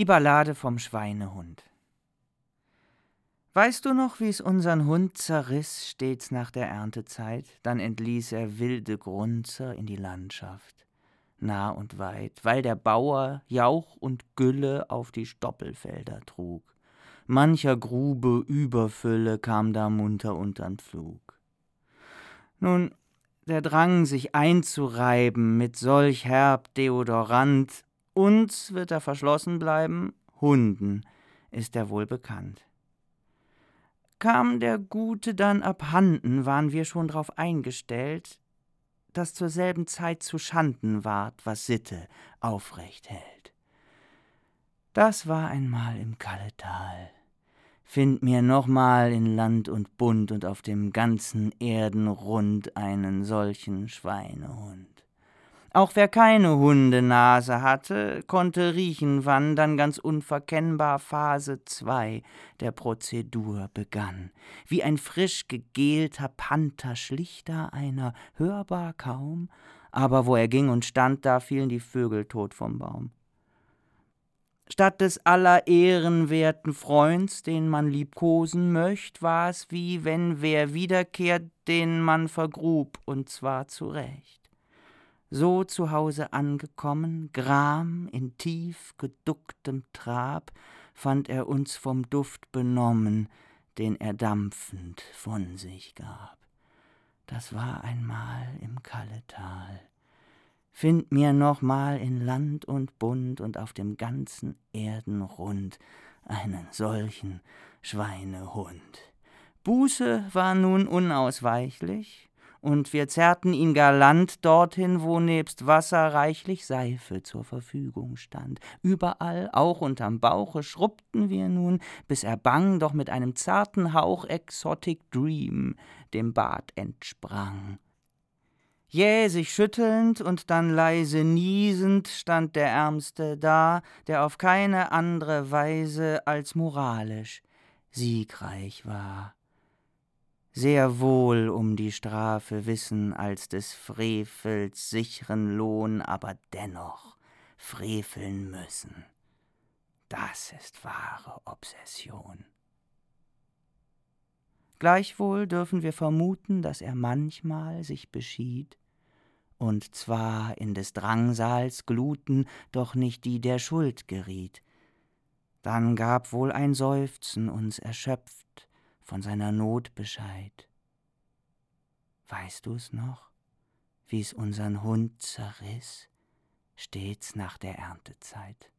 Die Ballade vom Schweinehund. Weißt du noch, wie's unseren Hund zerriss stets nach der Erntezeit? Dann entließ er wilde Grunzer in die Landschaft, nah und weit, weil der Bauer Jauch und Gülle auf die Stoppelfelder trug. Mancher Grube Überfülle kam da munter untern Pflug. Nun, der Drang, sich einzureiben mit solch herb Deodorant, uns wird er verschlossen bleiben, Hunden ist er wohl bekannt. Kam der Gute dann abhanden, waren wir schon drauf eingestellt, dass zur selben Zeit zu Schanden ward, was Sitte aufrecht hält. Das war einmal im Kalletal. Find mir nochmal in Land und Bund und auf dem ganzen Erdenrund einen solchen Schweinehund. Auch wer keine Hundenase hatte, konnte riechen, wann dann ganz unverkennbar Phase 2 der Prozedur begann. Wie ein frisch gegelter Panther schlich da einer, hörbar kaum, aber wo er ging und stand, da fielen die Vögel tot vom Baum. Statt des aller ehrenwerten Freunds, den man liebkosen möcht, war's wie wenn wer wiederkehrt, den man vergrub, und zwar zurecht. So zu Hause angekommen, Gram in tief geducktem Trab, fand er uns vom Duft benommen, den er dampfend von sich gab. Das war einmal im Kalletal. Find mir nochmal in Land und Bund und auf dem ganzen Erdenrund einen solchen Schweinehund. Buße war nun unausweichlich, und wir zerrten ihn galant dorthin, wo nebst Wasser reichlich Seife zur Verfügung stand. Überall, auch unterm Bauche, schrubbten wir nun, bis er bang, doch mit einem zarten Hauch Exotic Dream dem Bad entsprang. Jäh sich schüttelnd und dann leise niesend stand der Ärmste da, der auf keine andere Weise als moralisch siegreich war sehr wohl um die Strafe wissen als des Frevels sicheren Lohn, aber dennoch freveln müssen. Das ist wahre Obsession. Gleichwohl dürfen wir vermuten, dass er manchmal sich beschied, und zwar in des Drangsals Gluten, doch nicht die der Schuld geriet. Dann gab wohl ein Seufzen uns erschöpft, von seiner Not Bescheid. Weißt du's noch, wie's unseren Hund zerriss, stets nach der Erntezeit?